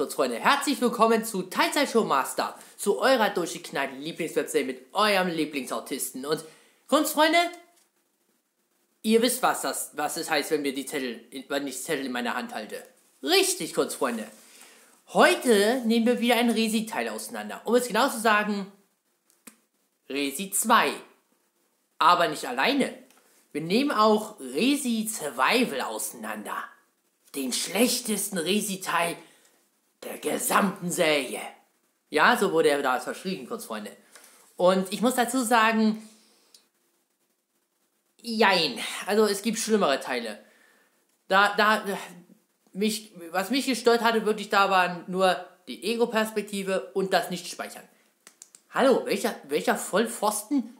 kurz Freunde, herzlich willkommen zu Teilzeit Show Master, zu eurer durchgeknallten Lieblingswebsite mit eurem Lieblingsautisten. Und kurz Freunde, ihr wisst, was das, was es heißt, wenn wir die Zettel, wenn ich Zettel in meiner Hand halte. Richtig, kurz Freunde. Heute nehmen wir wieder ein Resi-Teil auseinander. Um es genau zu sagen, Resi 2. Aber nicht alleine. Wir nehmen auch Resi Survival auseinander. Den schlechtesten Resi-Teil der gesamten Serie. Ja, so wurde er da verschrieben, kurz Freunde. Und ich muss dazu sagen, jein. Also es gibt schlimmere Teile. Da, da, mich, was mich gestört hatte, wirklich da waren nur die Ego-Perspektive und das Nicht-Speichern. Hallo, welcher, welcher Vollpfosten,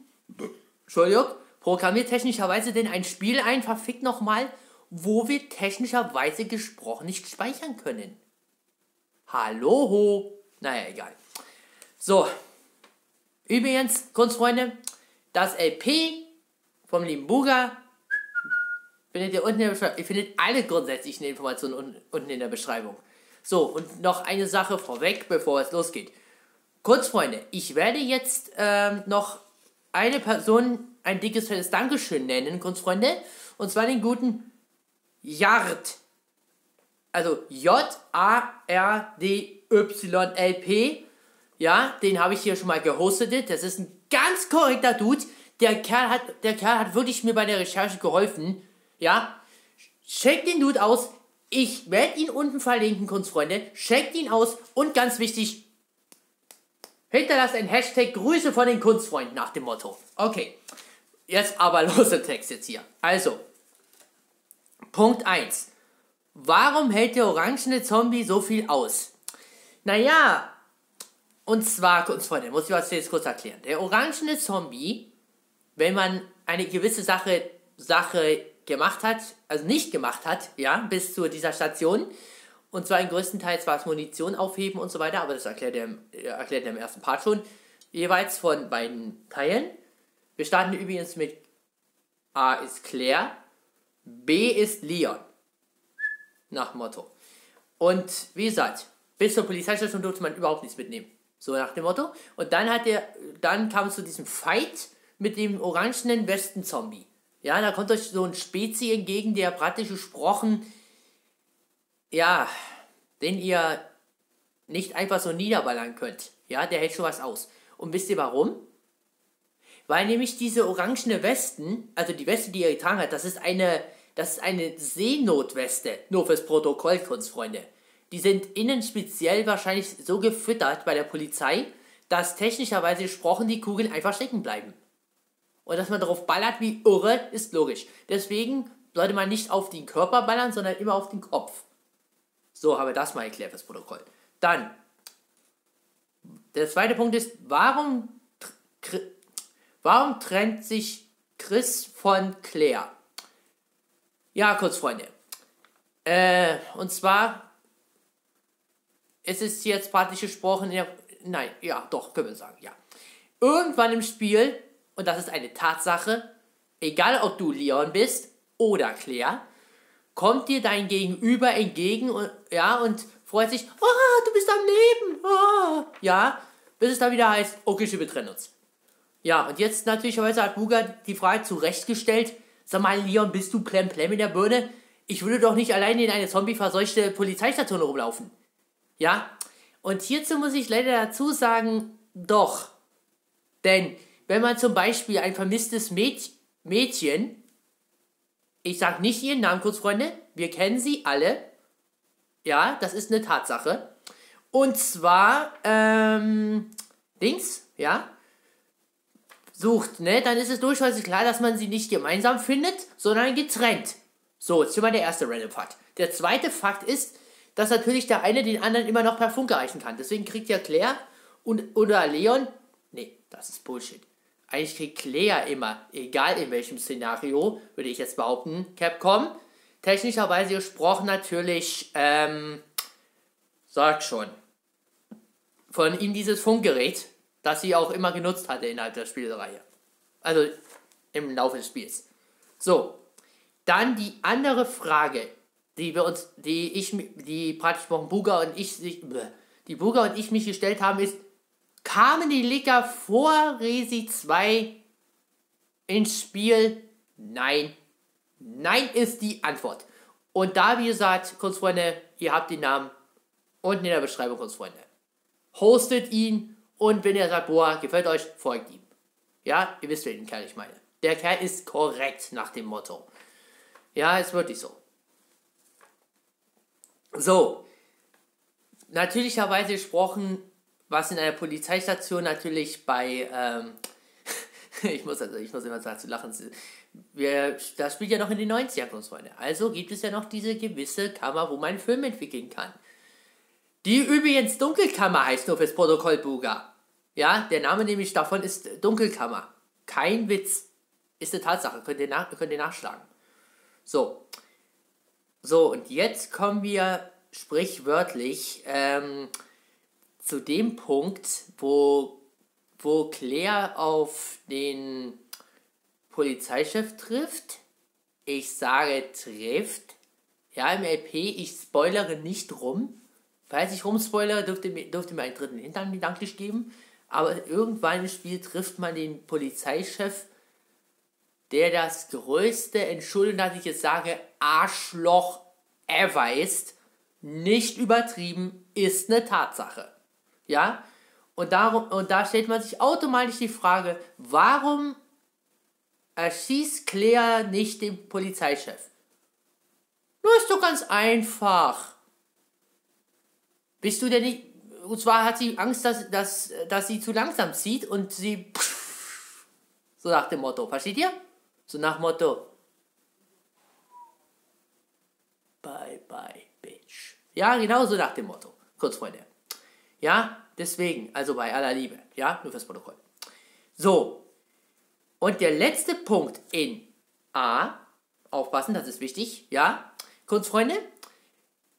Entschuldigung, programmiert technischerweise denn ein Spiel ein, verfickt nochmal, wo wir technischerweise gesprochen nicht speichern können? Hallo? Naja, egal. So. Übrigens, Kunstfreunde, das LP vom Buga findet ihr unten in der Beschreibung. Ihr findet alle grundsätzlichen Informationen unten in der Beschreibung. So, und noch eine Sache vorweg, bevor es losgeht. Kurzfreunde, ich werde jetzt ähm, noch eine Person ein dickes, fettes Dankeschön nennen, Kunstfreunde. Und zwar den guten Yard also J-A-R-D-Y-L-P. Ja, den habe ich hier schon mal gehostet. Das ist ein ganz korrekter Dude. Der Kerl hat, der Kerl hat wirklich mir bei der Recherche geholfen. Ja, checkt den Dude aus. Ich werde ihn unten verlinken, Kunstfreunde. Checkt ihn aus. Und ganz wichtig, hinterlasst ein Hashtag Grüße von den Kunstfreunden nach dem Motto. Okay, jetzt aber los im Text jetzt hier. Also, Punkt 1. Warum hält der orangene Zombie so viel aus? Naja, und zwar, kurz Freunde, muss ich was jetzt kurz erklären. Der orangene Zombie, wenn man eine gewisse Sache, Sache gemacht hat, also nicht gemacht hat, ja, bis zu dieser Station, und zwar in größtenteils war es Munition aufheben und so weiter, aber das erklärt er, erklärt er im ersten Part schon, jeweils von beiden Teilen. Wir starten übrigens mit A ist Claire, B ist Leon nach Motto. Und wie gesagt, bis zur Polizeistation durfte man überhaupt nichts mitnehmen. So nach dem Motto. Und dann hat der, dann kam es zu diesem Fight mit dem orangenen Westen-Zombie. Ja, da kommt euch so ein Spezi entgegen, der praktisch gesprochen, ja, den ihr nicht einfach so niederballern könnt. Ja, der hält schon was aus. Und wisst ihr warum? Weil nämlich diese orangene Westen, also die Weste, die er getragen hat, das ist eine, das ist eine Seenotweste, nur fürs Protokoll, Kunstfreunde. Die sind innen speziell wahrscheinlich so gefüttert bei der Polizei, dass technischerweise gesprochen die Kugeln einfach stecken bleiben. Und dass man darauf ballert wie irre, ist logisch. Deswegen sollte man nicht auf den Körper ballern, sondern immer auf den Kopf. So habe das mal erklärt, das Protokoll. Dann, der zweite Punkt ist, warum, warum trennt sich Chris von Claire? Ja, kurz, Freunde. Äh, und zwar, es ist jetzt praktisch gesprochen, ja, nein, ja, doch, können wir sagen, ja. Irgendwann im Spiel, und das ist eine Tatsache, egal ob du Leon bist oder Claire, kommt dir dein Gegenüber entgegen und, ja, und freut sich, oh, du bist am Leben, oh, ja, bis es dann wieder heißt, okay, wir trennen uns. Ja, und jetzt natürlicherweise hat Buga die Frage zurechtgestellt, Sag mal, Leon, bist du Plem in der Birne? Ich würde doch nicht alleine in eine zombie-verseuchte Polizeistation rumlaufen. Ja? Und hierzu muss ich leider dazu sagen, doch. Denn wenn man zum Beispiel ein vermisstes Mäd Mädchen, ich sag nicht ihren Namen kurz, Freunde, wir kennen sie alle. Ja, das ist eine Tatsache. Und zwar, ähm, Dings, ja, sucht, ne, dann ist es durchaus klar, dass man sie nicht gemeinsam findet, sondern getrennt. So, jetzt ist mal der erste Random Fakt. Der zweite Fakt ist, dass natürlich der eine den anderen immer noch per Funk erreichen kann. Deswegen kriegt ja Claire und, oder Leon, nee, das ist Bullshit. Eigentlich kriegt Claire immer, egal in welchem Szenario, würde ich jetzt behaupten, Capcom, technischerweise gesprochen natürlich, ähm, sagt schon, von ihm dieses Funkgerät, das sie auch immer genutzt hatte innerhalb der Spielreihe. Also im Laufe des Spiels. So, dann die andere Frage. die wir uns, die ich, die praktisch Buga und ich, die Buga und ich mich gestellt haben, ist, kamen die Licker vor Resi 2 ins Spiel? Nein. Nein ist die Antwort. Und da, wie gesagt, Kurzfreunde, ihr habt den Namen unten in der Beschreibung, Kurzfreunde. Hostet ihn und wenn ihr sagt, boah, gefällt euch, folgt ihm. Ja, ihr wisst, welchen Kerl ich meine. Der Kerl ist korrekt nach dem Motto. Ja, ist wirklich so. So, natürlicherweise gesprochen, was in einer Polizeistation natürlich bei, ähm, ich muss also, ich muss immer sagen, zu lachen, wir, das spielt ja noch in den 90ern, Freunde. Also gibt es ja noch diese gewisse Kammer, wo man einen Film entwickeln kann. Die übrigens Dunkelkammer heißt nur fürs Protokoll Buga. Ja, der Name nämlich davon ist Dunkelkammer. Kein Witz. Ist eine Tatsache. Könnt ihr, nach, könnt ihr nachschlagen. So. So, und jetzt kommen wir sprichwörtlich ähm, zu dem Punkt, wo, wo Claire auf den Polizeichef trifft. Ich sage trifft. Ja, im LP, ich spoilere nicht rum. Falls ich rumspoilere, dürfte, dürfte mir einen dritten Hintern gedanklich geben. Aber irgendwann im Spiel trifft man den Polizeichef, der das größte, Entschuldigung, dass ich jetzt sage, Arschloch ever ist. Nicht übertrieben, ist eine Tatsache. Ja? Und, darum, und da stellt man sich automatisch die Frage, warum erschießt Claire nicht den Polizeichef? Nur ist doch ganz einfach. Bist du denn nicht. Und zwar hat sie Angst, dass, dass, dass sie zu langsam zieht und sie. So nach dem Motto. Versteht ihr? So nach Motto. Bye bye, bitch. Ja, genau so nach dem Motto. Kurz, Freunde. Ja, deswegen, also bei aller Liebe. Ja, nur fürs Protokoll. So, und der letzte Punkt in A, aufpassen, das ist wichtig, ja, kurz Freunde,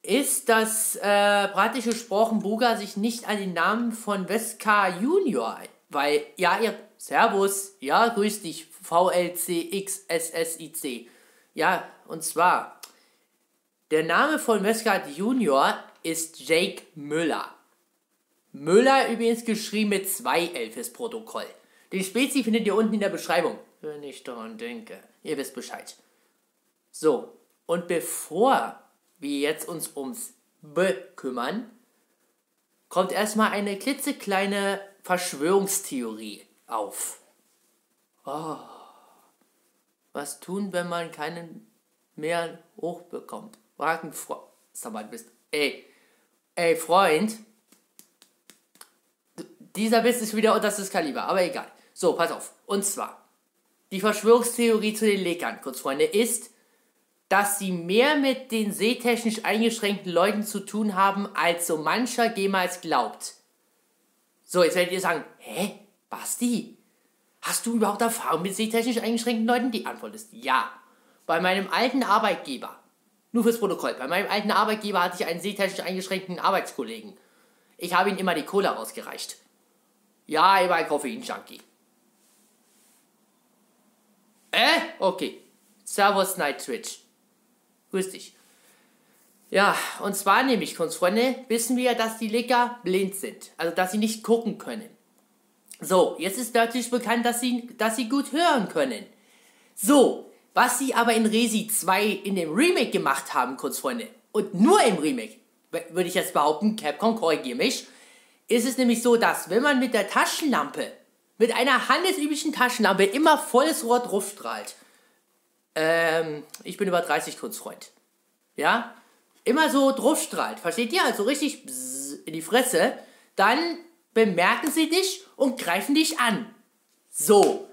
ist, dass äh, praktisch gesprochen Buga sich nicht an den Namen von Weska Junior, weil, ja, ihr, Servus, ja, grüß dich, VLCXSSIC. Ja, und zwar, der Name von Weska Junior ist Jake Müller. Müller übrigens geschrieben mit zwei fürs Protokoll. Den Spezi findet ihr unten in der Beschreibung. Wenn ich daran denke. Ihr wisst Bescheid. So, und bevor wir jetzt uns ums B kümmern, kommt erstmal eine klitzekleine Verschwörungstheorie auf. Oh. Was tun, wenn man keinen mehr hochbekommt? Fragen Freund. Bist. Ey. Ey, Freund. Dieser Biss ist wieder unter das Kaliber, aber egal. So, pass auf. Und zwar, die Verschwörungstheorie zu den Legern, kurz Freunde, ist, dass sie mehr mit den sehtechnisch eingeschränkten Leuten zu tun haben, als so mancher jemals glaubt. So, jetzt werdet ihr sagen, hä, Basti, hast du überhaupt Erfahrung mit sehtechnisch eingeschränkten Leuten? Die Antwort ist ja. Bei meinem alten Arbeitgeber, nur fürs Protokoll, bei meinem alten Arbeitgeber hatte ich einen sehtechnisch eingeschränkten Arbeitskollegen. Ich habe ihm immer die Cola rausgereicht. Ja, er war ein Koffein-Junkie. Äh? Okay. Servus Night Twitch. Grüß dich. Ja, und zwar nämlich, Kunstfreunde, wissen wir, dass die Licker blind sind. Also, dass sie nicht gucken können. So, jetzt ist natürlich bekannt, dass sie, dass sie gut hören können. So, was sie aber in Resi 2 in dem Remake gemacht haben, Kunstfreunde, und nur im Remake, würde ich jetzt behaupten, Capcom korrigiere mich, ist es nämlich so, dass wenn man mit der Taschenlampe mit einer handelsüblichen Taschenlampe immer volles Rohr drauf strahlt. Ähm, ich bin über 30 Kunstfreund. Ja? Immer so drauf strahlt. Versteht ihr? Also richtig in die Fresse. Dann bemerken sie dich und greifen dich an. So.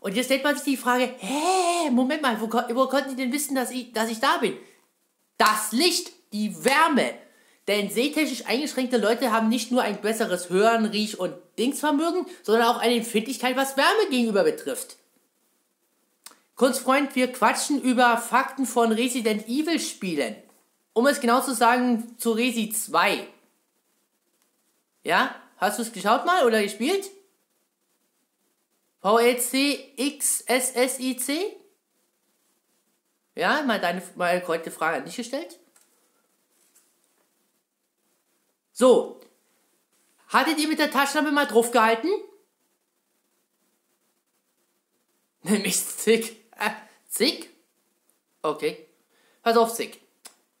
Und jetzt stellt man sich die Frage, hä, Moment mal, wo, wo konnten die denn wissen, dass ich, dass ich da bin? Das Licht, die Wärme, denn sehtechnisch eingeschränkte Leute haben nicht nur ein besseres Hören, Riech- und Dingsvermögen, sondern auch eine Empfindlichkeit, was Wärme gegenüber betrifft. Kunstfreund, wir quatschen über Fakten von Resident Evil Spielen. Um es genau zu sagen, zu Resi 2. Ja? Hast du es geschaut mal oder gespielt? VLC XSSIC? Ja, mal deine mal korrekte Frage an dich gestellt. So. Hattet ihr mit der Taschenlampe mal drauf gehalten? Nämlich Zick. Äh, Zick? Okay. Pass auf, Zick.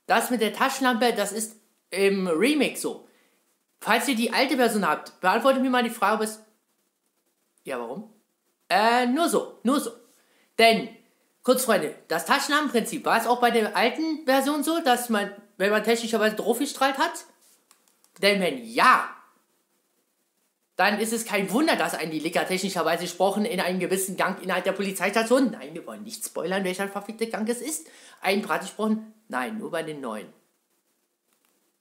Das mit der Taschenlampe, das ist im Remix so. Falls ihr die alte Version habt, beantwortet mir mal die Frage, ob es. Ja, warum? Äh, nur so, nur so. Denn, kurz Freunde, das Taschenlampenprinzip war es auch bei der alten Version so, dass man, wenn man technischerweise draufgestrahlt hat? Denn wenn ja, dann ist es kein Wunder, dass ein die Licker technischerweise gesprochen in einem gewissen Gang innerhalb der Polizeistation, nein, wir wollen nicht spoilern, welcher verfickte Gang es ist, ein Brat gesprochen, nein, nur bei den neuen.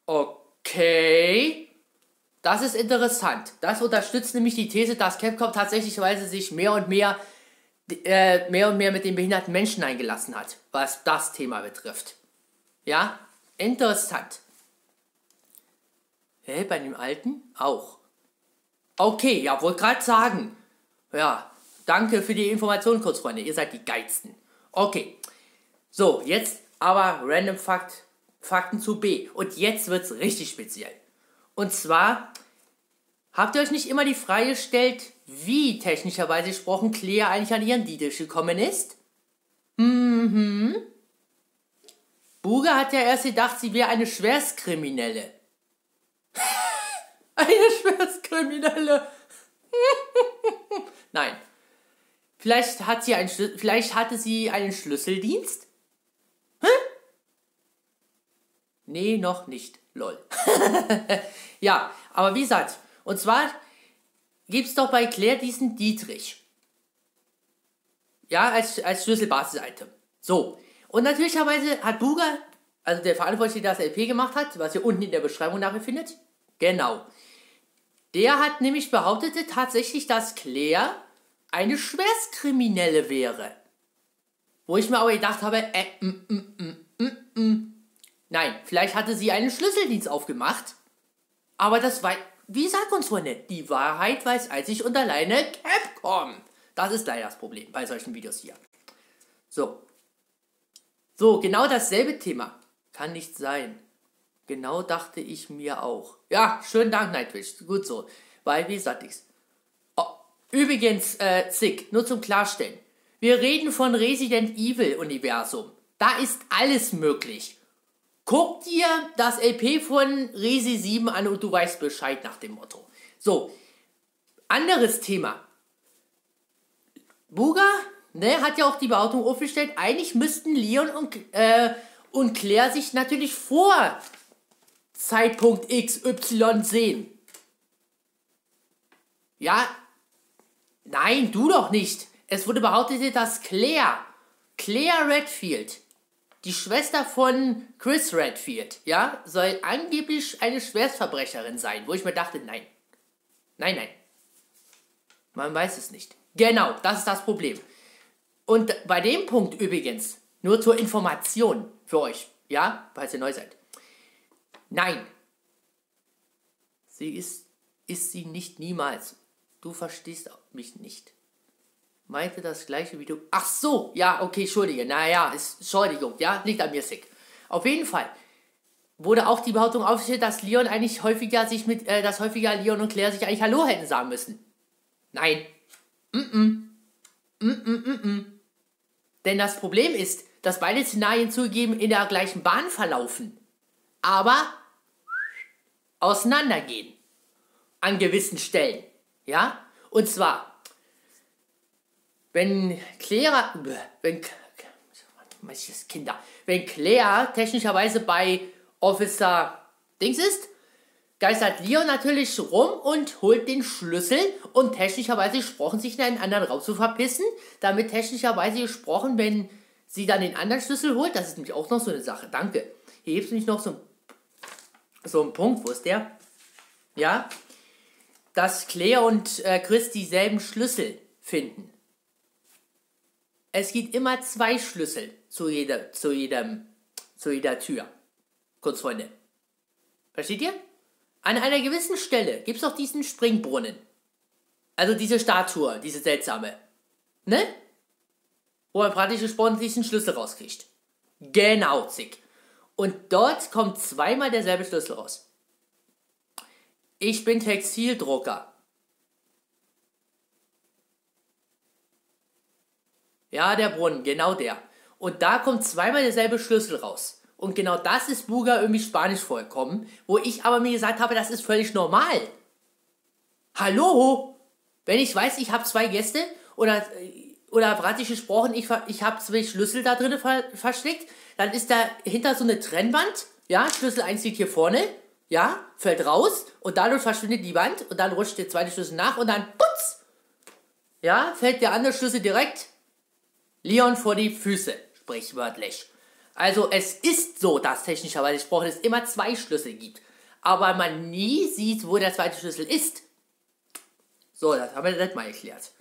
Okay. Das ist interessant. Das unterstützt nämlich die These, dass Capcom tatsächlich sich mehr und mehr, äh, mehr und mehr mit den behinderten Menschen eingelassen hat, was das Thema betrifft. Ja, interessant. Hä, bei dem alten auch. Okay, ja, wollte gerade sagen. Ja, danke für die Information, kurz, Freunde. Ihr seid die Geizten. Okay. So, jetzt aber Random Fakt, Fakten zu B. Und jetzt wird's richtig speziell. Und zwar, habt ihr euch nicht immer die Frage gestellt, wie technischerweise gesprochen Claire eigentlich an ihren Dietrich gekommen ist? Mhm. Buga hat ja erst gedacht, sie wäre eine Schwerstkriminelle. eine Schwerstkriminelle. Nein. Vielleicht hat sie einen vielleicht hatte sie einen Schlüsseldienst? Hä? Nee, noch nicht. Lol. ja, aber wie gesagt, und zwar gibt es doch bei Claire diesen Dietrich. Ja, als, als Schlüsselbasis-Item. So. Und natürlicherweise hat Buga, also der Verantwortliche, der das LP gemacht hat, was ihr unten in der Beschreibung nachher findet, genau. Der hat nämlich behauptet tatsächlich, dass Claire eine Schwerstkriminelle wäre. Wo ich mir aber gedacht habe, äh, mm, mm, mm. Nein, vielleicht hatte sie einen Schlüsseldienst aufgemacht. Aber das war, wie sagt uns Freunde, die Wahrheit weiß einzig und alleine Capcom. Das ist leider das Problem bei solchen Videos hier. So. So, genau dasselbe Thema. Kann nicht sein. Genau dachte ich mir auch. Ja, schönen Dank, Nightwish. Gut so. Weil, wie gesagt, ich. Oh, übrigens, äh, Zick, nur zum Klarstellen. Wir reden von Resident Evil Universum. Da ist alles möglich. Guck dir das LP von Resi 7 an und du weißt Bescheid nach dem Motto. So, anderes Thema. Buga ne, hat ja auch die Behauptung aufgestellt, eigentlich müssten Leon und, äh, und Claire sich natürlich vor Zeitpunkt XY sehen. Ja, nein, du doch nicht. Es wurde behauptet, dass Claire, Claire Redfield, die Schwester von Chris Redfield, ja, soll angeblich eine Schwerstverbrecherin sein, wo ich mir dachte, nein. Nein, nein. Man weiß es nicht. Genau, das ist das Problem. Und bei dem Punkt übrigens, nur zur Information für euch, ja, falls ihr neu seid. Nein. Sie ist, ist sie nicht niemals. Du verstehst mich nicht meinte das gleiche wie du. Ach so, ja, okay, entschuldige. Naja, ist, Entschuldigung, ja, liegt an mir sick. Auf jeden Fall wurde auch die Behauptung aufgestellt, dass Leon eigentlich häufiger sich mit, äh, dass häufiger Leon und Claire sich eigentlich Hallo hätten sagen müssen. Nein. Mm -mm. Mm -mm -mm -mm. Denn das Problem ist, dass beide Szenarien zugegeben in der gleichen Bahn verlaufen. Aber auseinandergehen. An gewissen Stellen. Ja? Und zwar wenn Claire, wenn, Kinder, wenn Claire technischerweise bei Officer Dings ist, geistert Leon natürlich rum und holt den Schlüssel und technischerweise gesprochen sich in einen anderen Raum zu verpissen, damit technischerweise gesprochen, wenn sie dann den anderen Schlüssel holt, das ist nämlich auch noch so eine Sache, danke. Hier gibt es nämlich noch so, so einen Punkt, wo ist der? Ja, dass Claire und äh, Chris dieselben Schlüssel finden. Es gibt immer zwei Schlüssel zu jeder, zu jedem, zu jeder Tür. Kurz, Freunde. Versteht ihr? An einer gewissen Stelle gibt es auch diesen Springbrunnen. Also diese Statue, diese seltsame. Ne? Wo man praktisch gesprochen diesen Schlüssel rauskriegt. Genau, Zick. Und dort kommt zweimal derselbe Schlüssel raus. Ich bin Textildrucker. Ja, der Brunnen, genau der. Und da kommt zweimal derselbe Schlüssel raus. Und genau das ist Buga irgendwie Spanisch vorgekommen, wo ich aber mir gesagt habe, das ist völlig normal. Hallo? Wenn ich weiß, ich habe zwei Gäste oder, oder praktisch gesprochen, ich, ich habe zwei Schlüssel da drin ver versteckt, dann ist da hinter so eine Trennwand, ja, Schlüssel 1 liegt hier vorne, ja, fällt raus und dadurch verschwindet die Wand und dann rutscht der zweite Schlüssel nach und dann putz, ja, fällt der andere Schlüssel direkt Leon vor die Füße, sprichwörtlich. Also es ist so, dass technischerweise gesprochen es immer zwei Schlüssel gibt, aber man nie sieht, wo der zweite Schlüssel ist. So, das haben wir das mal erklärt.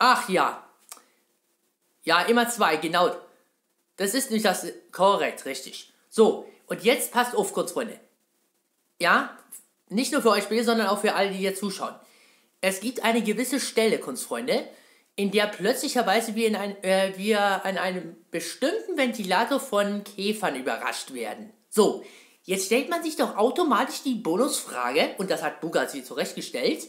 Ach ja. Ja, immer zwei, genau. Das ist nicht das korrekt, richtig. So, und jetzt passt auf kurz, Freunde. Ja, nicht nur für euch Spiele, sondern auch für alle, die hier zuschauen. Es gibt eine gewisse Stelle, Kunstfreunde, in der plötzlicherweise wir, in ein, äh, wir an einem bestimmten Ventilator von Käfern überrascht werden. So, Jetzt stellt man sich doch automatisch die Bonusfrage, und das hat Buga sie zurechtgestellt,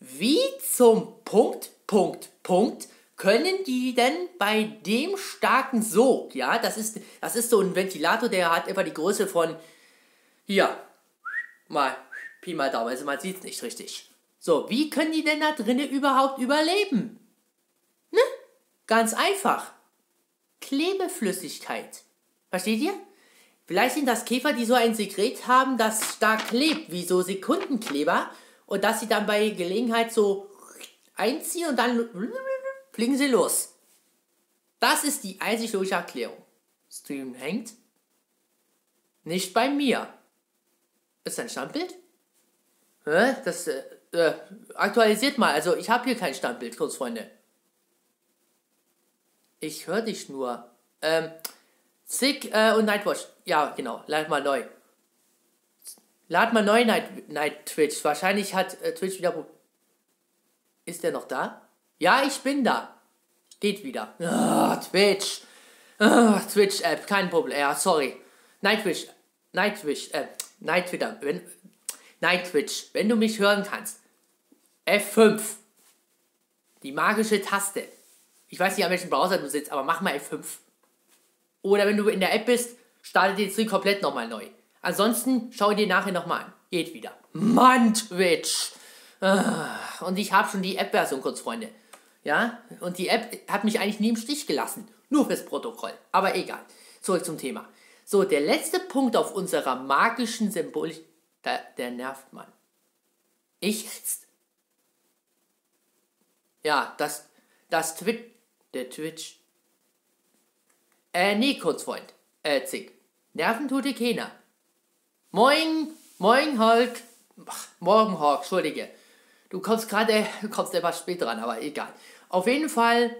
wie zum Punkt, Punkt, Punkt können die denn bei dem starken Sog, ja, das ist, das ist so ein Ventilator, der hat etwa die Größe von, hier, mal, Pi mal Daumen, also man sieht es nicht richtig. So, wie können die denn da drinnen überhaupt überleben? Ne? Ganz einfach. Klebeflüssigkeit. Versteht ihr? Vielleicht sind das Käfer, die so ein Sekret haben, das stark klebt, wie so Sekundenkleber. Und dass sie dann bei Gelegenheit so einziehen und dann fliegen sie los. Das ist die einzig logische Erklärung. Stream hängt. Nicht bei mir. Ist ein Standbild? Hä? Das äh, äh, aktualisiert mal. Also ich habe hier kein Standbild, kurz Freunde. Ich höre dich nur. Ähm, Sick äh, und Nightwatch. Ja, genau. Lad mal neu. Lad mal neu Night, Night Twitch. Wahrscheinlich hat äh, Twitch wieder. Ist der noch da? Ja, ich bin da. Geht wieder. Oh, Twitch. Oh, Twitch App. Kein Problem. Ja, sorry. Nightwish. Nightwish. Äh, Night Twitter. Wenn, Night Twitch. Wenn du mich hören kannst. F5. Die magische Taste. Ich weiß nicht, an welchem Browser du sitzt, aber mach mal F5. Oder wenn du in der App bist, starte den Stream komplett nochmal neu. Ansonsten schau dir nachher nochmal an. Geht wieder. Mann, Twitch. Ah, und ich habe schon die App-Version kurz, Freunde. Ja, und die App hat mich eigentlich nie im Stich gelassen. Nur fürs Protokoll. Aber egal. Zurück zum Thema. So, der letzte Punkt auf unserer magischen Symbolik. Der, der nervt man. Ich jetzt. Ja, das, das Twitch. Der Twitch. Äh, nee, Kurzfreund. Äh, Zick. Nerven tut dir keiner. Moin, moin, Hulk. Morgen, Hawk, entschuldige. Du kommst gerade, du kommst etwas spät dran, aber egal. Auf jeden Fall,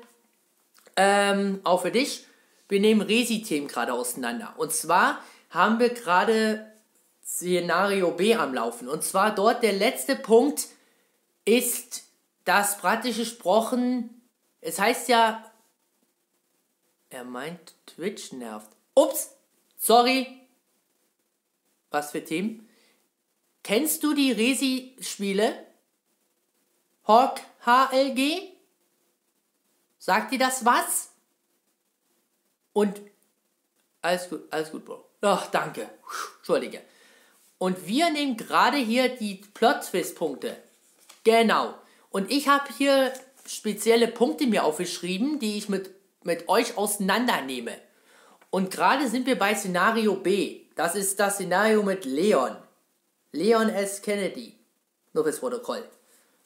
ähm, auch für dich, wir nehmen Resi-Themen gerade auseinander. Und zwar haben wir gerade Szenario B am Laufen. Und zwar dort der letzte Punkt ist das praktisch gesprochen, es heißt ja, er meint Twitch nervt. Ups, sorry. Was für Themen? Kennst du die Resi-Spiele? Hawk HLG? Sagt dir das was? Und alles gut, alles gut, Bro. Ach, danke. Entschuldige. Und wir nehmen gerade hier die Plot-Twist-Punkte. Genau. Und ich habe hier spezielle Punkte mir aufgeschrieben, die ich mit mit euch auseinandernehme. Und gerade sind wir bei Szenario B. Das ist das Szenario mit Leon. Leon S. Kennedy. Nur fürs Protokoll.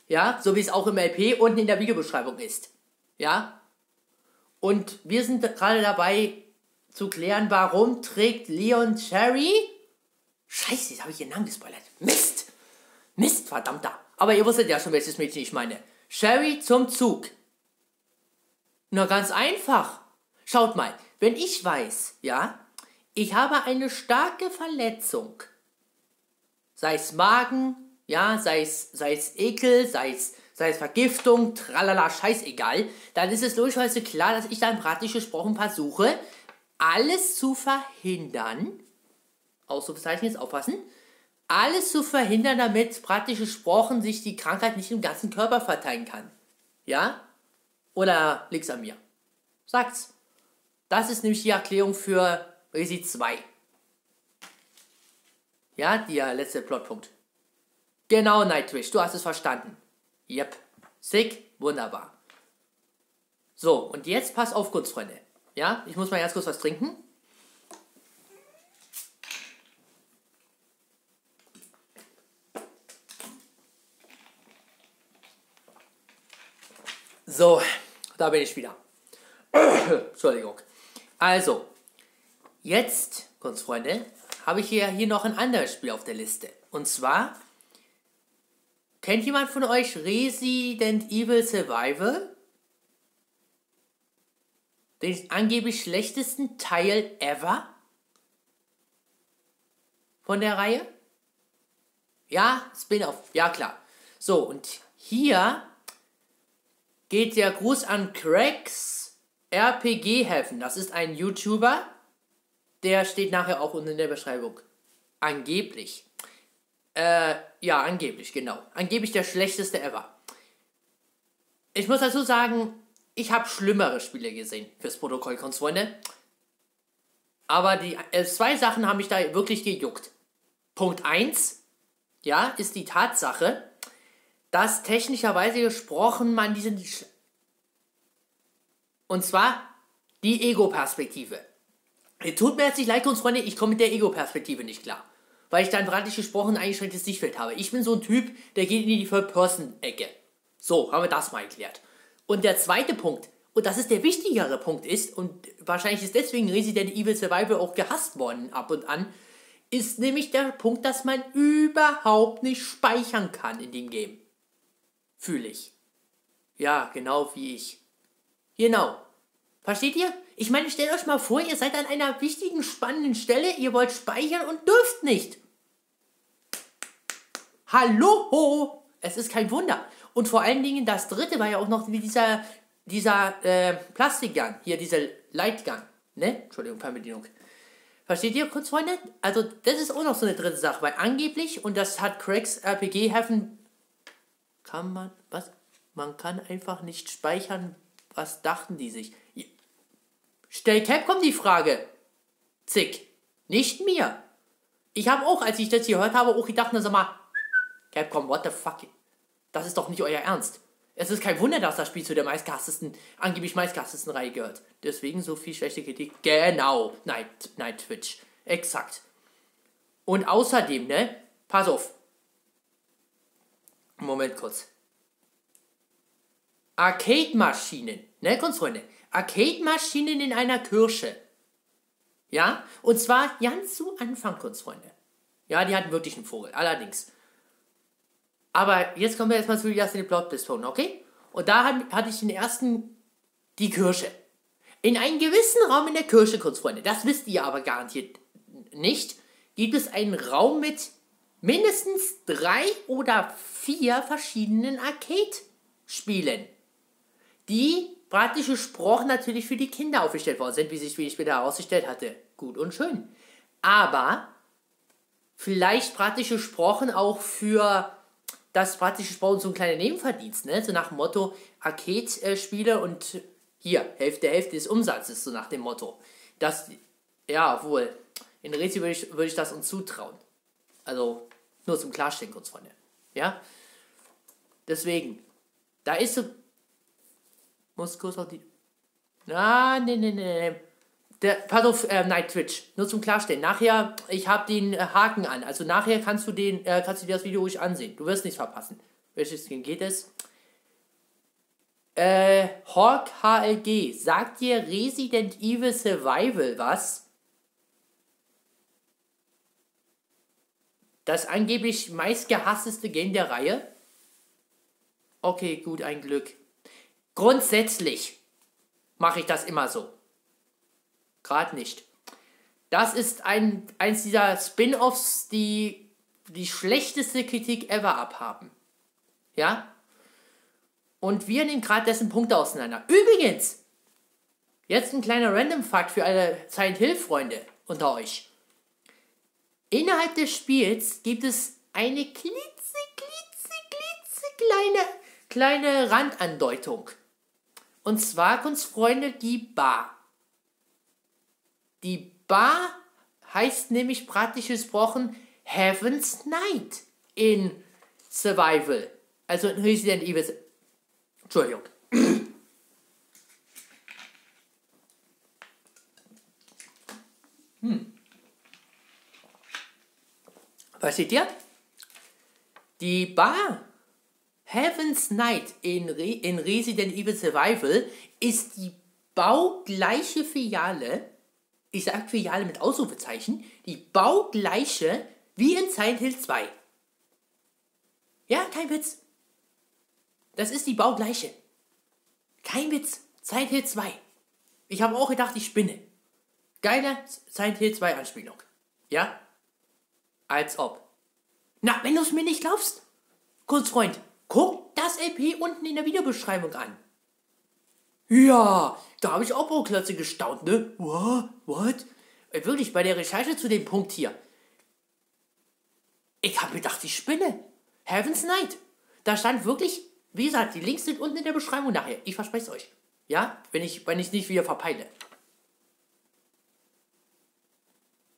Ja, so wie es auch im LP unten in der Videobeschreibung ist. Ja? Und wir sind gerade dabei zu klären, warum trägt Leon Cherry? Scheiße, jetzt habe ich ihren Namen gespoilert. Mist! Mist, verdammter. Aber ihr wusstet ja schon, welches Mädchen ich meine. Sherry zum Zug. Na ganz einfach. Schaut mal, wenn ich weiß, ja, ich habe eine starke Verletzung, sei es Magen, ja, sei es, sei es Ekel, sei es, sei es Vergiftung, tralala, scheißegal, dann ist es logischerweise klar, dass ich dann praktisch gesprochen versuche, alles zu verhindern, Ausrufezeichen jetzt aufpassen, alles zu verhindern, damit praktisch gesprochen sich die Krankheit nicht im ganzen Körper verteilen kann. Ja? Oder liegt's an mir? Sagt's. Das ist nämlich die Erklärung für Resi 2. Ja, der letzte Plotpunkt. Genau, Nightwish, du hast es verstanden. Yep. Sick, wunderbar. So, und jetzt pass auf, Kunstfreunde. Ja, ich muss mal ganz kurz was trinken. So, da bin ich wieder. Entschuldigung. Also, jetzt, Kunstfreunde, habe ich hier, hier noch ein anderes Spiel auf der Liste. Und zwar, kennt jemand von euch Resident Evil Survival? Den angeblich schlechtesten Teil ever? Von der Reihe? Ja, Spin-off, ja klar. So, und hier geht der Gruß an Craigs RPG Heaven. Das ist ein YouTuber. Der steht nachher auch unten in der Beschreibung. Angeblich. Äh, ja, angeblich, genau. Angeblich der schlechteste ever. Ich muss dazu sagen, ich habe schlimmere Spiele gesehen fürs Protokoll, Freunde. Aber die äh, zwei Sachen haben mich da wirklich gejuckt. Punkt 1, ja, ist die Tatsache, dass technischerweise gesprochen man diesen. Und zwar die Ego-Perspektive. Tut mir jetzt nicht leid, Freunde, ich komme mit der Ego-Perspektive nicht klar. Weil ich dann praktisch gesprochen ein eingeschränktes Sichtfeld habe. Ich bin so ein Typ, der geht in die Third-Person-Ecke. So, haben wir das mal erklärt. Und der zweite Punkt, und das ist der wichtigere Punkt ist, und wahrscheinlich ist deswegen Resident Evil Survival auch gehasst worden ab und an, ist nämlich der Punkt, dass man überhaupt nicht speichern kann in dem Game fühle ich. Ja, genau wie ich. Genau. Versteht ihr? Ich meine, stellt euch mal vor, ihr seid an einer wichtigen, spannenden Stelle, ihr wollt speichern und dürft nicht. Hallo! Es ist kein Wunder. Und vor allen Dingen, das dritte war ja auch noch wie dieser, dieser äh, Plastikgun, hier dieser Lightgun. Ne? Entschuldigung, Fernbedienung. Versteht ihr kurz, Freunde? Also, das ist auch noch so eine dritte Sache, weil angeblich, und das hat Craigs RPG-Heaven kann man, was? Man kann einfach nicht speichern. Was dachten die sich? Stell Capcom die Frage. Zick. Nicht mir. Ich habe auch, als ich das gehört habe, auch gedacht, na sag mal, Capcom, what the fuck? Das ist doch nicht euer Ernst. Es ist kein Wunder, dass das Spiel zu der meistgehasstesten, angeblich meistgehasstesten Reihe gehört. Deswegen so viel schlechte Kritik. Genau. Night, Night Twitch. Exakt. Und außerdem, ne? Pass auf. Moment kurz. Arcade-Maschinen, ne, Kunstfreunde? Arcade-Maschinen in einer Kirche. Ja? Und zwar ganz zu Anfang, Kunstfreunde. Ja, die hatten wirklich einen Vogel, allerdings. Aber jetzt kommen wir erstmal zu den Plot Postpone, okay? Und da hatte ich den ersten, die Kirche. In einem gewissen Raum in der Kirche, Kunstfreunde, das wisst ihr aber garantiert nicht, gibt es einen Raum mit mindestens drei oder vier verschiedenen Arcade-Spielen, die praktisch gesprochen natürlich für die Kinder aufgestellt worden sind, wie sich wie ich später herausgestellt hatte. Gut und schön. Aber vielleicht praktisch gesprochen auch für das praktisch gesprochen so ein kleiner Nebenverdienst, ne? So nach dem Motto Arcade-Spiele und hier, Hälfte, Hälfte des Umsatzes, so nach dem Motto. Das, ja, wohl, in Rätsel würde ich, würde ich das uns zutrauen. Also, nur zum Klarstellen kurz, Freunde. Ja? Deswegen, da ist so. Muss kurz auch die. Na, nee, nee, nee, nee. Der, pass auf, äh, Night Twitch, nur zum Klarstellen. Nachher, ich habe den äh, Haken an. Also nachher kannst du den, äh, kannst du dir das Video ruhig ansehen. Du wirst nichts verpassen. Welches Skin geht es? Äh, Hawk HLG. Sagt dir Resident Evil Survival was? Das angeblich meistgehassteste Game der Reihe? Okay, gut, ein Glück. Grundsätzlich mache ich das immer so. Gerade nicht. Das ist ein, eins dieser Spin-offs, die die schlechteste Kritik ever abhaben. Ja? Und wir nehmen gerade dessen Punkte auseinander. Übrigens, jetzt ein kleiner Random Fact für alle Silent Hill Freunde unter euch. Innerhalb des Spiels gibt es eine klitze, klitze, klitze kleine, kleine Randandeutung. Und zwar, Kunstfreunde, die Bar. Die Bar heißt nämlich praktisch gesprochen Heaven's Night in Survival. Also in Resident Evil. Entschuldigung. Hm. Was seht ihr? Die Bar Heaven's Night in, Re in Resident Evil Survival ist die baugleiche Filiale, ich sag Filiale mit Ausrufezeichen, die baugleiche wie in Silent Hill 2. Ja, kein Witz. Das ist die baugleiche. Kein Witz. Silent Hill 2. Ich habe auch gedacht, ich spinne. Geile Silent Hill 2 Anspielung. Ja? Als ob. Na, wenn du es mir nicht glaubst, Kunstfreund, guck das LP unten in der Videobeschreibung an. Ja, da habe ich auch Bauklötze gestaunt, ne? What? What? Äh, wirklich, bei der Recherche zu dem Punkt hier. Ich habe gedacht, ich spinne. Heaven's Night. Da stand wirklich, wie gesagt, die Links sind unten in der Beschreibung nachher. Ich verspreche es euch. Ja, wenn ich wenn ich nicht wieder verpeile.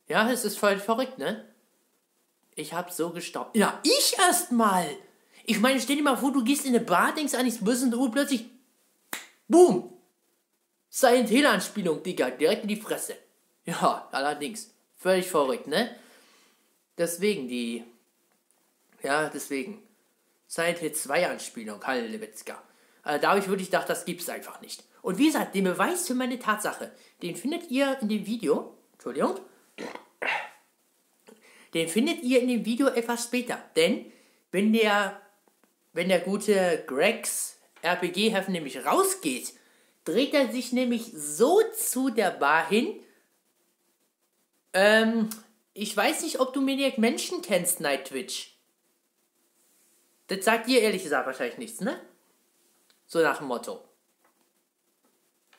Ja, es ist voll verrückt, ne? Ich hab so gestaunt. Ja, ich erstmal. Ich meine, stell dir mal vor, du gehst in eine Bar, denkst an nichts Böses und plötzlich. Boom! Silent Hill Anspielung, Digga. Direkt in die Fresse. Ja, allerdings. Völlig verrückt, ne? Deswegen die. Ja, deswegen. Silent Hill 2 Anspielung, Hallewitzka. Also da habe ich wirklich gedacht, das gibt's einfach nicht. Und wie gesagt, den Beweis für meine Tatsache, den findet ihr in dem Video. Entschuldigung. Den findet ihr in dem Video etwas später. Denn wenn der, wenn der gute Gregs RPG-Heffen nämlich rausgeht, dreht er sich nämlich so zu der Bar hin. Ähm, ich weiß nicht, ob du Maniac Menschen kennst, Night Twitch. Das sagt dir ehrlich gesagt wahrscheinlich nichts, ne? So nach dem Motto.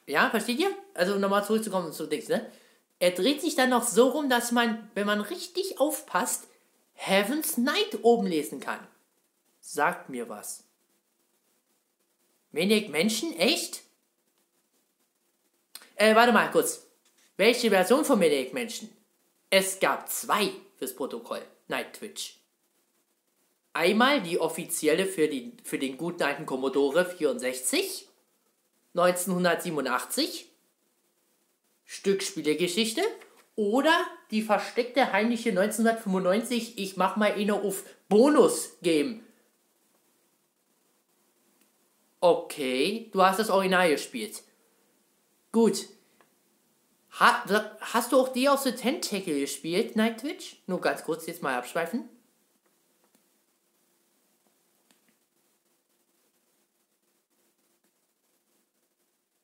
Ja, versteht ihr? Also nochmal zurückzukommen zu Dings, ne? Er dreht sich dann noch so rum, dass man, wenn man richtig aufpasst, Heaven's Night oben lesen kann. Sagt mir was. Wenig Menschen? Echt? Äh, warte mal kurz. Welche Version von Maniac Menschen? Es gab zwei fürs Protokoll. Night Twitch. Einmal die offizielle für, die, für den guten alten Commodore 64 1987 Stück Spielegeschichte oder die versteckte heimliche 1995 ich mach mal eine auf Bonus Game. Okay, du hast das Original gespielt. Gut. Ha, hast du auch die aus The Tentacle gespielt, Night Twitch? Nur ganz kurz jetzt mal abschweifen.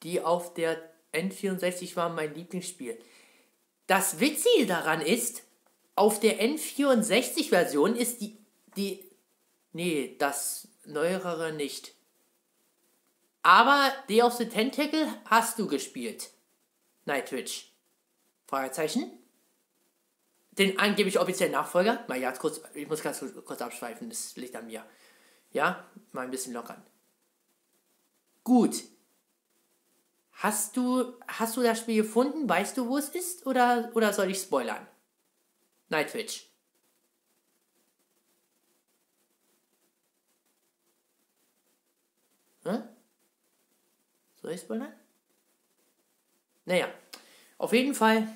Die auf der N64 war mein Lieblingsspiel. Das Witzige daran ist, auf der N64-Version ist die, die, nee, das neuere nicht. Aber Day of the Tentacle hast du gespielt. Nightwitch. Fragezeichen? Den angeblich offiziellen Nachfolger? Mal ja, kurz, ich muss ganz kurz abschweifen, das liegt an mir. Ja, mal ein bisschen lockern. Gut, Hast du, hast du das Spiel gefunden? Weißt du, wo es ist? Oder, oder soll ich spoilern? Nightwitch. Hm? Soll ich spoilern? Naja, auf jeden Fall,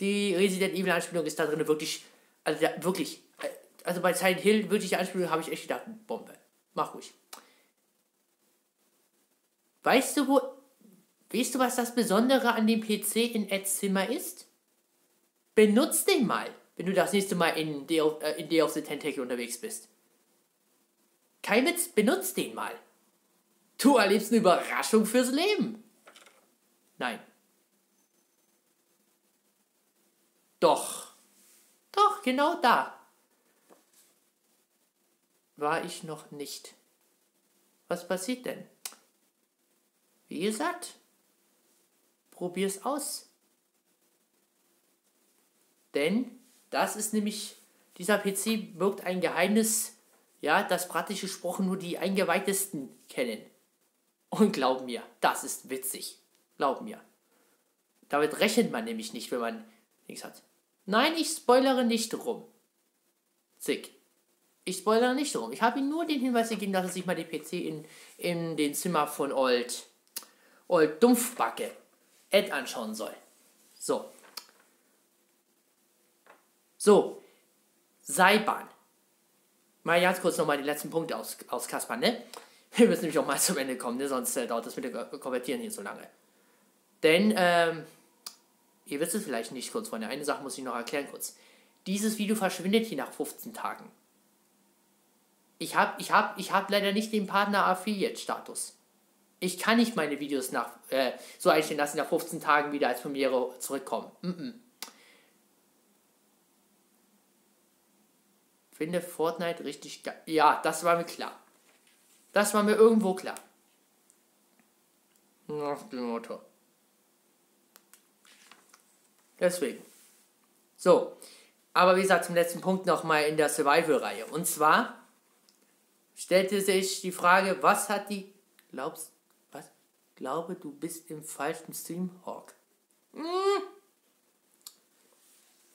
die Resident Evil Anspielung ist da drin wirklich, also da, wirklich, äh, also bei Silent Hill, wirklich die Anspielung habe ich echt gedacht, Bombe. Mach ruhig. Weißt du, wo Weißt du, was das Besondere an dem PC in Eds Zimmer ist? Benutz den mal, wenn du das nächste Mal in Day of, äh, in Day of the Tentacle unterwegs bist. Kein Witz, benutz den mal. Du erlebst eine Überraschung fürs Leben. Nein. Doch. Doch, genau da. War ich noch nicht. Was passiert denn? wie gesagt, probier's aus. Denn das ist nämlich, dieser PC birgt ein Geheimnis, ja, das praktisch gesprochen nur die Eingeweihtesten kennen. Und glaub mir, das ist witzig. Glaub mir. Damit rechnet man nämlich nicht, wenn man nichts hat. Nein, ich spoilere nicht rum. Zick. Ich spoilere nicht rum. Ich habe ihm nur den Hinweis gegeben, dass er sich mal den PC in, in den Zimmer von Old, Old Dumpfbacke Ed anschauen soll. So. So. Seilbahn. Mal ganz kurz nochmal die letzten Punkte aus, aus Kaspar, ne? Wir müssen nämlich auch mal zum Ende kommen, ne? sonst äh, dauert das mit dem Konvertieren hier so lange. Denn, ähm, ihr wisst es vielleicht nicht kurz, Freunde, eine Sache muss ich noch erklären kurz. Dieses Video verschwindet hier nach 15 Tagen. Ich habe ich hab, ich hab leider nicht den Partner Affiliate-Status. Ich kann nicht meine Videos nach, äh, so einstellen, dass sie nach 15 Tagen wieder als Premiere zurückkommen. Mm -mm. Finde Fortnite richtig geil. Ja, das war mir klar. Das war mir irgendwo klar. Nach dem Motto. Deswegen. So. Aber wie gesagt, zum letzten Punkt nochmal in der Survival-Reihe. Und zwar stellte sich die Frage, was hat die. Glaubst was? Glaube, du bist im falschen Stream, Hawk. Hm.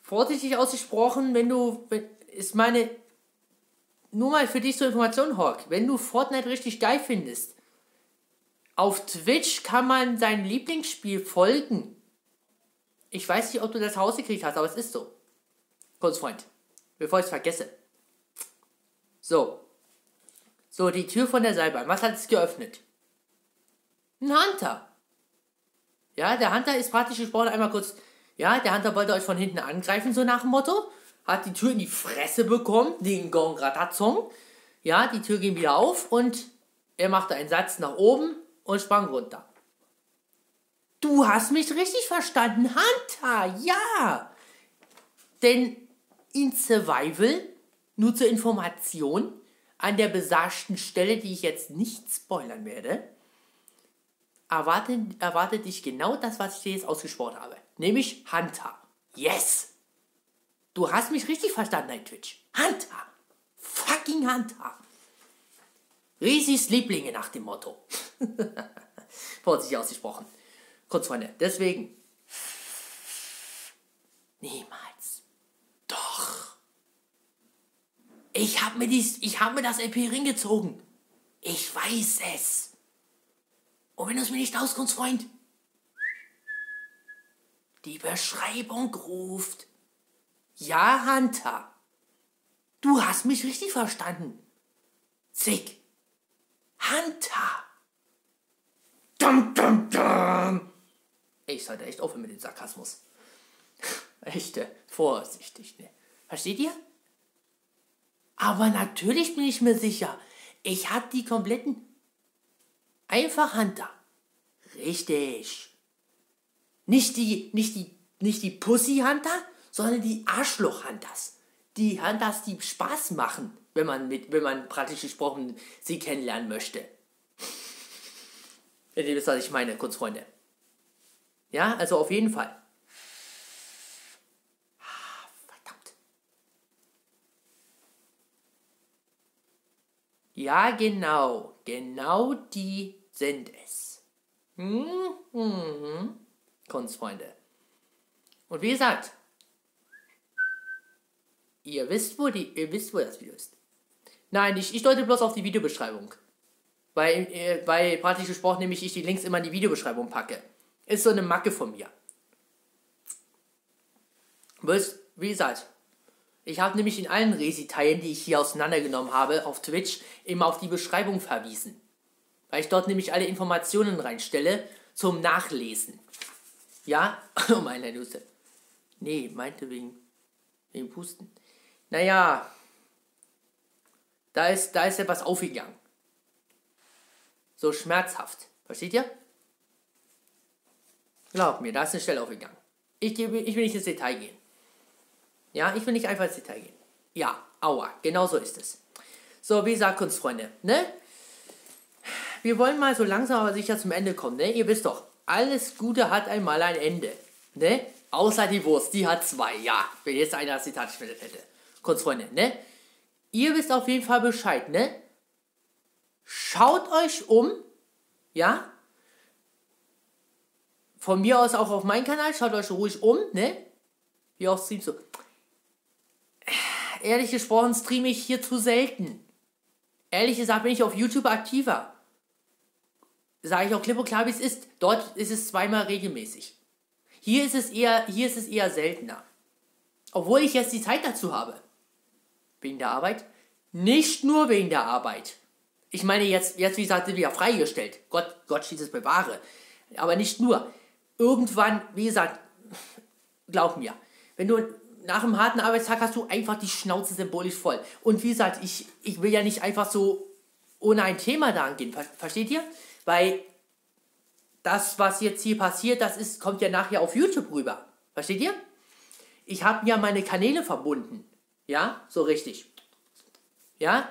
Vorsichtig ausgesprochen, wenn du. Wenn, ist meine. Nur mal für dich zur Information, Hawk. Wenn du Fortnite richtig geil findest, auf Twitch kann man dein Lieblingsspiel folgen. Ich weiß nicht, ob du das rausgekriegt hast, aber es ist so. Kurz, Freund. Bevor ich es vergesse. So. So, die Tür von der Seilbahn. Was hat es geöffnet? Ein Hunter. Ja, der Hunter ist praktisch gesprochen einmal kurz. Ja, der Hunter wollte euch von hinten angreifen, so nach dem Motto. Hat die Tür in die Fresse bekommen, den Gong Ratazong. Ja, die Tür ging wieder auf und er machte einen Satz nach oben und sprang runter. Du hast mich richtig verstanden, Hunter, ja. Denn in Survival, nur zur Information, an der besagten Stelle, die ich jetzt nicht spoilern werde, erwartet, erwartet dich genau das, was ich dir jetzt ausgesprochen habe. Nämlich Hunter. Yes! Du hast mich richtig verstanden, dein Twitch. Hunter! Fucking Hunter! Risis Lieblinge nach dem Motto. Vorsichtig ausgesprochen. Kurz, Freunde. Deswegen. Niemals. Doch. Ich habe mir, hab mir das LP Ring gezogen. Ich weiß es. Und wenn du es mir nicht auskommst, Freund. Die Beschreibung ruft. Ja, Hunter. Du hast mich richtig verstanden. Zick. Hunter. Dum, dum, dum. Ich sollte echt aufhören mit dem Sarkasmus. echt, äh, vorsichtig, ne? Versteht ihr? Aber natürlich bin ich mir sicher, ich habe die kompletten einfach Hunter. Richtig. Nicht die, nicht die, nicht die Pussy Hunter, sondern die Arschloch Hunters. Die Hunters, die Spaß machen, wenn man mit, wenn man praktisch gesprochen sie kennenlernen möchte. Ihr wisst, was ich meine, kurz Freunde. Ja, also auf jeden Fall. Ah, verdammt. Ja, genau. Genau die sind es. Hm, hm, Kunstfreunde. Und wie gesagt, ihr wisst, wo die, ihr wisst, wo das Video ist. Nein, ich, ich deute bloß auf die Videobeschreibung. Weil, äh, weil praktisch gesprochen nämlich ich die Links immer in die Videobeschreibung packe. Ist so eine Macke von mir. Wie gesagt, ich habe nämlich in allen Resi-Teilen, die ich hier auseinandergenommen habe, auf Twitch, immer auf die Beschreibung verwiesen. Weil ich dort nämlich alle Informationen reinstelle zum Nachlesen. Ja? Oh meine Nüsse. Nee, meinte wegen, wegen Pusten. Naja, da ist, da ist etwas aufgegangen. So schmerzhaft. Versteht ihr? Glaub mir, da ist eine Stelle aufgegangen. Ich, ich will nicht ins Detail gehen. Ja, ich will nicht einfach ins Detail gehen. Ja, aua, genau so ist es. So, wie gesagt, Kunstfreunde, ne? wir wollen mal so langsam aber sicher zum Ende kommen, ne? Ihr wisst doch, alles Gute hat einmal ein Ende, ne? Außer die Wurst, die hat zwei, ja. Wenn jetzt einer das Zitat geschwendet hätte. Kurz, Freunde, ne? Ihr wisst auf jeden Fall Bescheid, ne? Schaut euch um, ja? Von mir aus auch auf meinen Kanal, schaut euch ruhig um, ne? Wie auch streamst du. Ehrlich gesprochen streame ich hier zu selten. Ehrlich gesagt bin ich auf YouTube aktiver. Sage ich auch klipp und klar, wie es ist. Dort ist es zweimal regelmäßig. Hier ist es eher, hier ist es eher seltener. Obwohl ich jetzt die Zeit dazu habe. Wegen der Arbeit. Nicht nur wegen der Arbeit. Ich meine, jetzt, jetzt wie gesagt, sind wir ja freigestellt. Gott, Gott steht es bewahre. Aber nicht nur. Irgendwann, wie gesagt, glaub mir, wenn du nach einem harten Arbeitstag hast du einfach die Schnauze symbolisch voll. Und wie gesagt, ich, ich will ja nicht einfach so ohne ein Thema da angehen. Versteht ihr? Weil das, was jetzt hier passiert, das ist, kommt ja nachher auf YouTube rüber. Versteht ihr? Ich habe ja meine Kanäle verbunden. Ja, so richtig. Ja,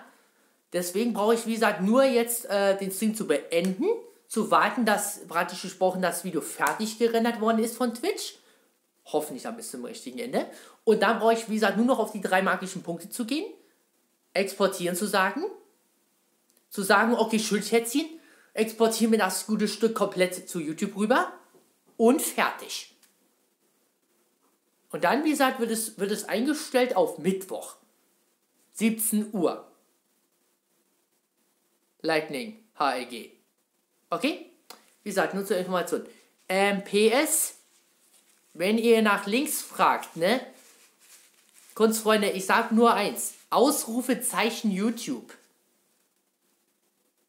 deswegen brauche ich, wie gesagt, nur jetzt äh, den Stream zu beenden, zu warten, dass praktisch gesprochen das Video fertig gerendert worden ist von Twitch. Hoffentlich dann bis zum richtigen Ende. Und dann brauche ich, wie gesagt, nur noch auf die drei magischen Punkte zu gehen. Exportieren zu sagen. Zu sagen, okay, Schildschätzchen, exportieren mir das gute Stück komplett zu YouTube rüber. Und fertig. Und dann, wie gesagt, wird es, wird es eingestellt auf Mittwoch. 17 Uhr. Lightning HEG. Okay? Wie gesagt, nur zur Information. Ähm, PS, wenn ihr nach links fragt, ne? Kunstfreunde, ich sag nur eins. Ausrufezeichen YouTube.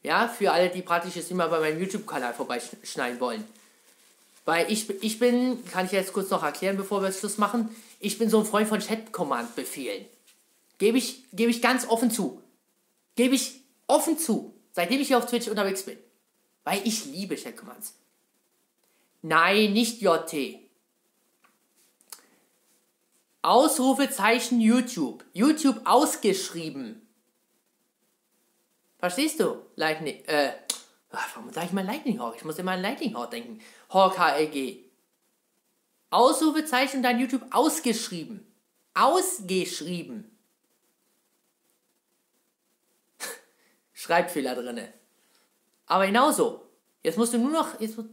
Ja, für alle, die praktisch jetzt immer bei meinem YouTube-Kanal vorbeischneiden wollen. Weil ich, ich bin, kann ich jetzt kurz noch erklären, bevor wir Schluss machen, ich bin so ein Freund von Chat-Command-Befehlen. Gebe ich, gebe ich ganz offen zu. Gebe ich offen zu, seitdem ich hier auf Twitch unterwegs bin. Weil ich liebe Chat-Commands. Nein, nicht JT. Ausrufezeichen YouTube. YouTube ausgeschrieben. Verstehst du? Lightning, äh, warum sag ich mal Lightning Hawk? Ich muss immer an Lightning Hawk denken. Hawk HLG. Ausrufezeichen dein YouTube ausgeschrieben. Ausgeschrieben. Schreibfehler drinne. Aber genauso. Jetzt musst du nur noch. Jetzt, oh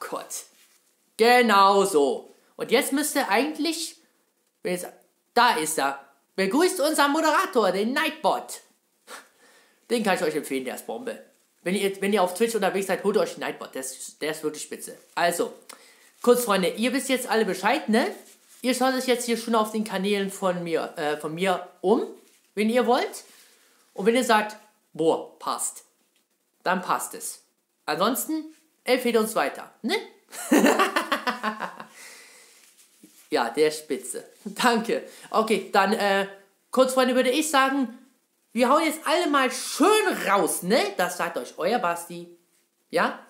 Gott. Genauso. Und jetzt müsste eigentlich. Da ist er. Begrüßt unser Moderator, den Nightbot. Den kann ich euch empfehlen, der ist Bombe. Wenn ihr, wenn ihr auf Twitch unterwegs seid, holt euch den Nightbot. Der ist, der ist wirklich spitze. Also, kurz, Freunde, ihr wisst jetzt alle Bescheid, ne? Ihr schaut euch jetzt hier schon auf den Kanälen von mir, äh, von mir um, wenn ihr wollt. Und wenn ihr sagt, boah, passt, dann passt es. Ansonsten empfehlt uns weiter, ne? ja, der Spitze. Danke. Okay, dann, äh, kurz Freunde, würde ich sagen, wir hauen jetzt alle mal schön raus, ne? Das sagt euch euer Basti. Ja?